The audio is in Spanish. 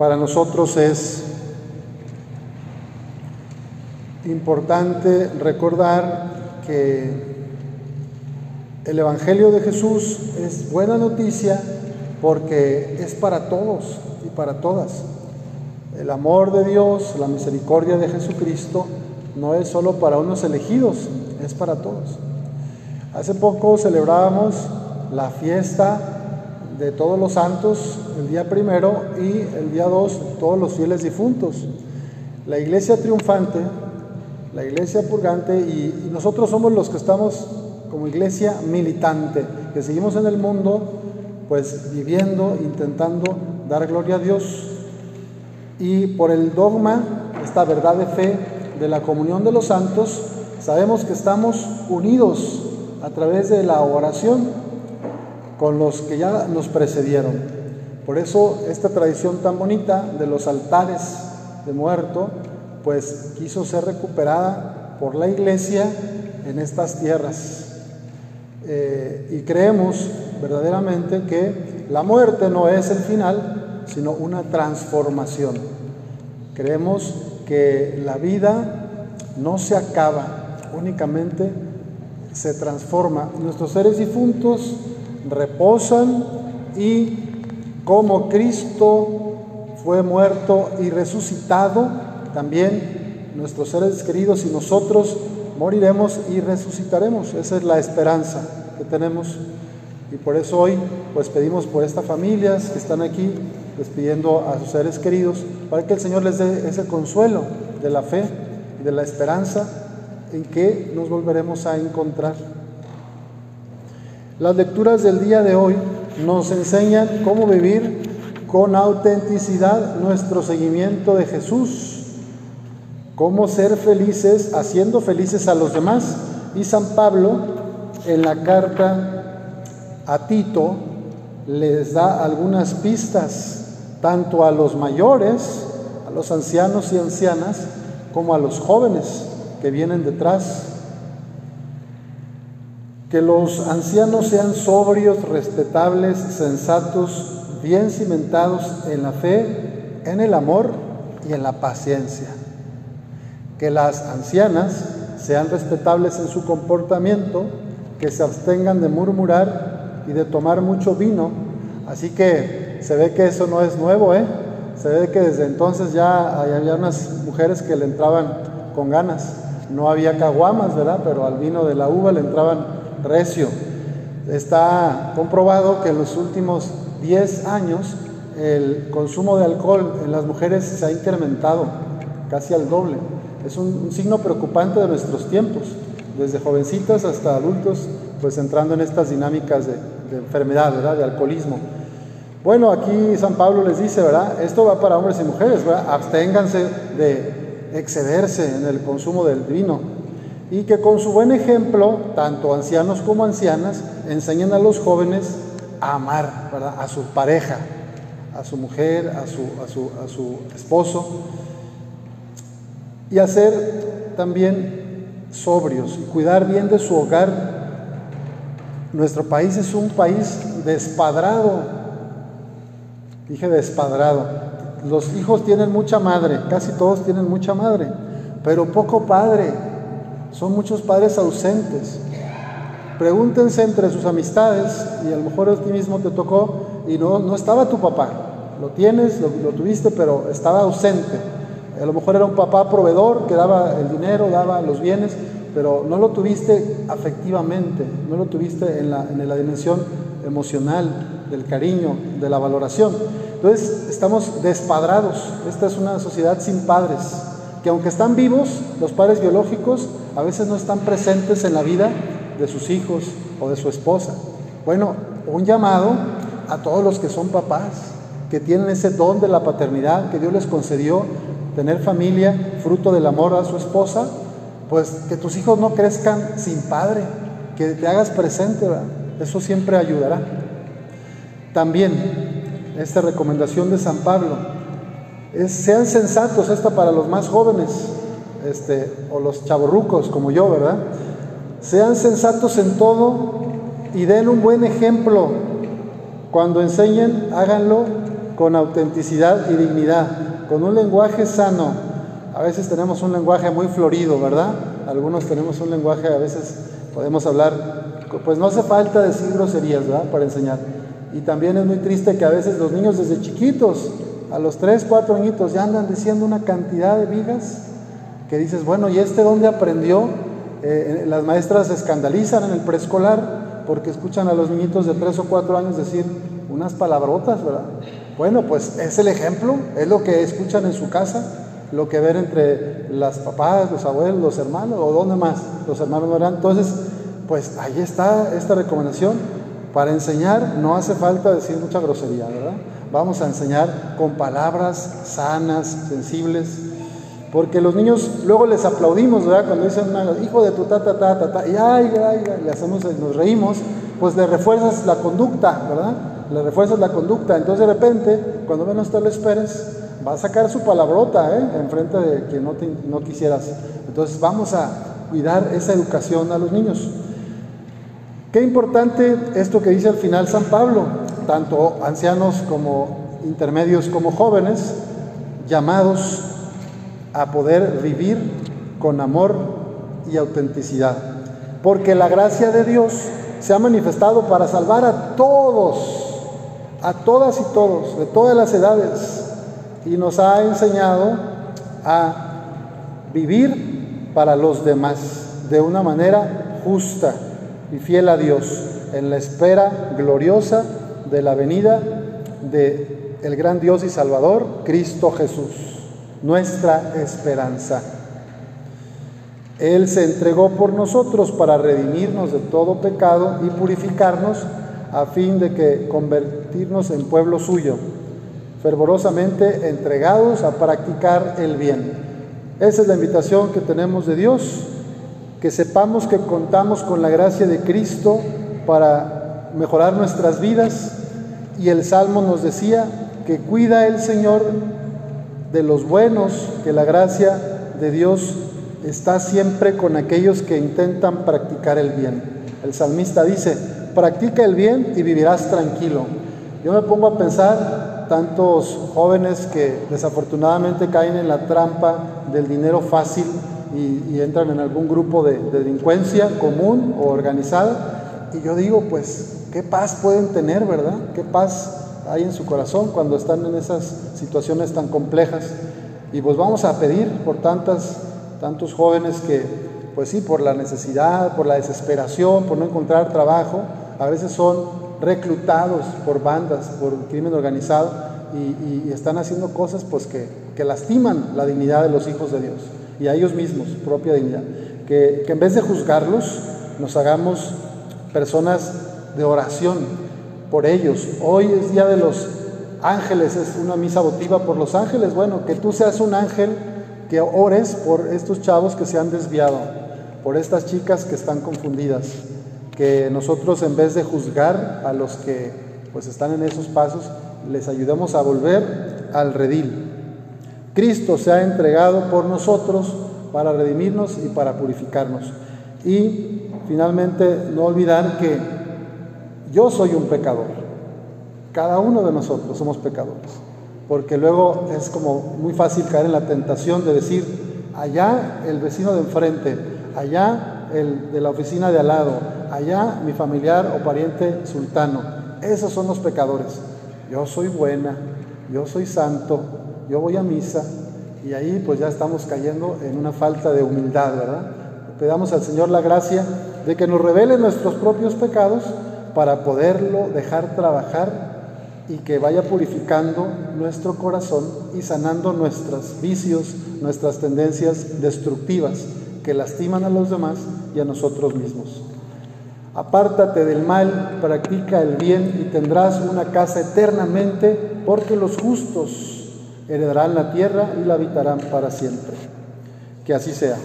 para nosotros es importante recordar que el Evangelio de Jesús es buena noticia porque es para todos y para todas. El amor de Dios, la misericordia de Jesucristo no es solo para unos elegidos, es para todos. Hace poco celebrábamos la fiesta de todos los santos el día primero y el día dos todos los fieles difuntos. La iglesia triunfante, la iglesia purgante y, nosotros somos los que estamos como iglesia militante, que seguimos en el mundo pues viviendo, intentando dar gloria a Dios. Y por el dogma, esta verdad de fe de la comunión de los santos, sabemos que estamos unidos a través de la oración con los que ya nos precedieron. Por eso esta tradición tan bonita de los altares de muerto, pues quiso ser recuperada por la iglesia en estas tierras. Eh, y creemos verdaderamente que la muerte no es el final, sino una transformación. Creemos que la vida no se acaba, únicamente se transforma. Nuestros seres difuntos reposan y como Cristo fue muerto y resucitado, también nuestros seres queridos y nosotros moriremos y resucitaremos. Esa es la esperanza que tenemos. Y por eso hoy pues pedimos por estas familias que están aquí despidiendo a sus seres queridos, para que el Señor les dé ese consuelo de la fe y de la esperanza en que nos volveremos a encontrar. Las lecturas del día de hoy nos enseñan cómo vivir con autenticidad nuestro seguimiento de Jesús cómo ser felices haciendo felices a los demás. Y San Pablo en la carta a Tito les da algunas pistas, tanto a los mayores, a los ancianos y ancianas, como a los jóvenes que vienen detrás. Que los ancianos sean sobrios, respetables, sensatos, bien cimentados en la fe, en el amor y en la paciencia que las ancianas sean respetables en su comportamiento, que se abstengan de murmurar y de tomar mucho vino. Así que se ve que eso no es nuevo, ¿eh? Se ve que desde entonces ya había unas mujeres que le entraban con ganas. No había caguamas, ¿verdad? Pero al vino de la uva le entraban recio. Está comprobado que en los últimos 10 años el consumo de alcohol en las mujeres se ha incrementado casi al doble. Es un, signo preocupante de nuestros tiempos, desde jovencitas hasta adultos, pues entrando en estas dinámicas de, enfermedad. De alcoholismo. Bueno, aquí San Pablo les dice, ¿verdad? Esto va para hombres y mujeres, ¿verdad? Absténganse de excederse en el consumo del vino y que con su buen ejemplo, tanto ancianos como ancianas, enseñen a los jóvenes a amar. A su pareja, a su mujer, a su, a su, a su esposo y hacer también sobrios y cuidar bien de su hogar. Nuestro país es un país despadrado, dije despadrado. Los hijos tienen mucha madre, casi todos tienen mucha madre, pero poco padre. Son muchos padres ausentes. Pregúntense entre sus amistades, y a lo mejor a ti mismo te tocó, y no, no estaba tu papá. Lo tienes, lo tuviste, pero estaba ausente a lo mejor era un papá proveedor que daba el dinero, daba los bienes, pero no lo tuviste afectivamente, no lo tuviste en la, en la dimensión emocional, del cariño, de la valoración. Entonces estamos despadrados. Esta es una sociedad sin padres, que aunque están vivos, los padres biológicos a veces no están presentes en la vida de sus hijos o de su esposa. Bueno, un llamado a todos los que son papás, que tienen ese don de la paternidad que Dios les concedió tener familia, fruto del amor a su esposa, pues que tus hijos no crezcan sin padre, que te hagas presente, eso siempre ayudará. También, esta recomendación de San Pablo, es, sean sensatos, esta para los más jóvenes, este, o los chavorrucos como yo, ¿verdad? Sean sensatos en todo y den un buen ejemplo. Cuando enseñen, háganlo con autenticidad y dignidad, con un lenguaje sano. A veces tenemos un lenguaje muy florido, ¿verdad? Algunos tenemos un lenguaje, a veces podemos hablar, pues no hace falta decir groserías, ¿verdad? Para enseñar. Y también es muy triste que a veces los niños desde chiquitos, a los 3, 4 añitos, ya andan diciendo una cantidad de vigas que dices, bueno, ¿y este dónde aprendió? Eh, las maestras se escandalizan en el preescolar porque escuchan a los niñitos de 3 o 4 años decir unas palabrotas, ¿verdad? Bueno, pues es el ejemplo, es lo que escuchan en su casa, lo que ven entre las papás, los abuelos, los hermanos, o dónde más, los hermanos no eran. Entonces, pues ahí está esta recomendación. Para enseñar no hace falta decir mucha grosería, ¿verdad? Vamos a enseñar con palabras sanas, sensibles, porque los niños luego les aplaudimos, ¿verdad? Cuando dicen, hijo de tu ta, ta, ta, ta, ta, y ay, ay, le hacemos, nos reímos, pues le refuerzas la conducta, ¿verdad? Le refuerzas la conducta. Entonces de repente, cuando menos te lo esperes, va a sacar su palabrota, ¿eh? Enfrente de quien no, no quisieras. Entonces vamos a cuidar esa educación a los niños. Qué importante esto que dice al final San Pablo, tanto ancianos como intermedios como jóvenes, llamados a poder vivir con amor y autenticidad. Porque la gracia de Dios se ha manifestado para salvar a todos, a todas y todos, de todas las edades, y nos ha enseñado a vivir para los demás de una manera justa y fiel a Dios en la espera gloriosa de la venida de el gran Dios y Salvador, Cristo Jesús nuestra esperanza. Él se entregó por nosotros para redimirnos de todo pecado y purificarnos a fin de que convertirnos en pueblo suyo, fervorosamente entregados a practicar el bien. Esa es la invitación que tenemos de Dios, que sepamos que contamos con la gracia de Cristo para mejorar nuestras vidas y el Salmo nos decía que cuida el Señor de los buenos, que la gracia de Dios está siempre con aquellos que intentan practicar el bien. El salmista dice, practica el bien y vivirás tranquilo. Yo me pongo a pensar tantos jóvenes que desafortunadamente caen en la trampa del dinero fácil y, entran en algún grupo de, de delincuencia común o organizada. Y yo digo, pues, ¿qué paz pueden tener, verdad? ¿Qué paz hay en su corazón cuando están en esas situaciones tan complejas. Y pues vamos a pedir por tantas, tantos jóvenes que, pues sí, por la necesidad, por la desesperación, por no encontrar trabajo, a veces son reclutados por bandas, por crimen organizado y, están haciendo cosas pues que, lastiman la dignidad de los hijos de Dios y a ellos mismos, propia dignidad. Que en vez de juzgarlos, nos hagamos personas de oración, por ellos. Hoy es Día de los Ángeles, es una misa votiva por los ángeles. Bueno, que tú seas un ángel que ores por estos chavos que se han desviado, por estas chicas que están confundidas. Que nosotros en vez de juzgar a los que pues están en esos pasos, les ayudemos a volver al redil. Cristo se ha entregado por nosotros para redimirnos y para purificarnos. Y finalmente no olvidar que yo soy un pecador. Cada uno de nosotros somos pecadores. Porque luego es como muy fácil caer en la tentación de decir, allá el vecino de enfrente, allá el de la oficina de al lado, allá mi familiar o pariente sultano. Esos son los pecadores. Yo soy buena, yo soy santo, yo voy a misa. Y ahí pues ya estamos cayendo en una falta de humildad, ¿verdad? Pedamos al Señor la gracia de que nos revele nuestros propios pecados para poderlo dejar trabajar y que vaya purificando nuestro corazón y sanando nuestros vicios, nuestras tendencias destructivas que lastiman a los demás y a nosotros mismos. Apártate del mal, practica el bien y tendrás una casa eternamente, porque los justos heredarán la tierra y la habitarán para siempre. Que así sea.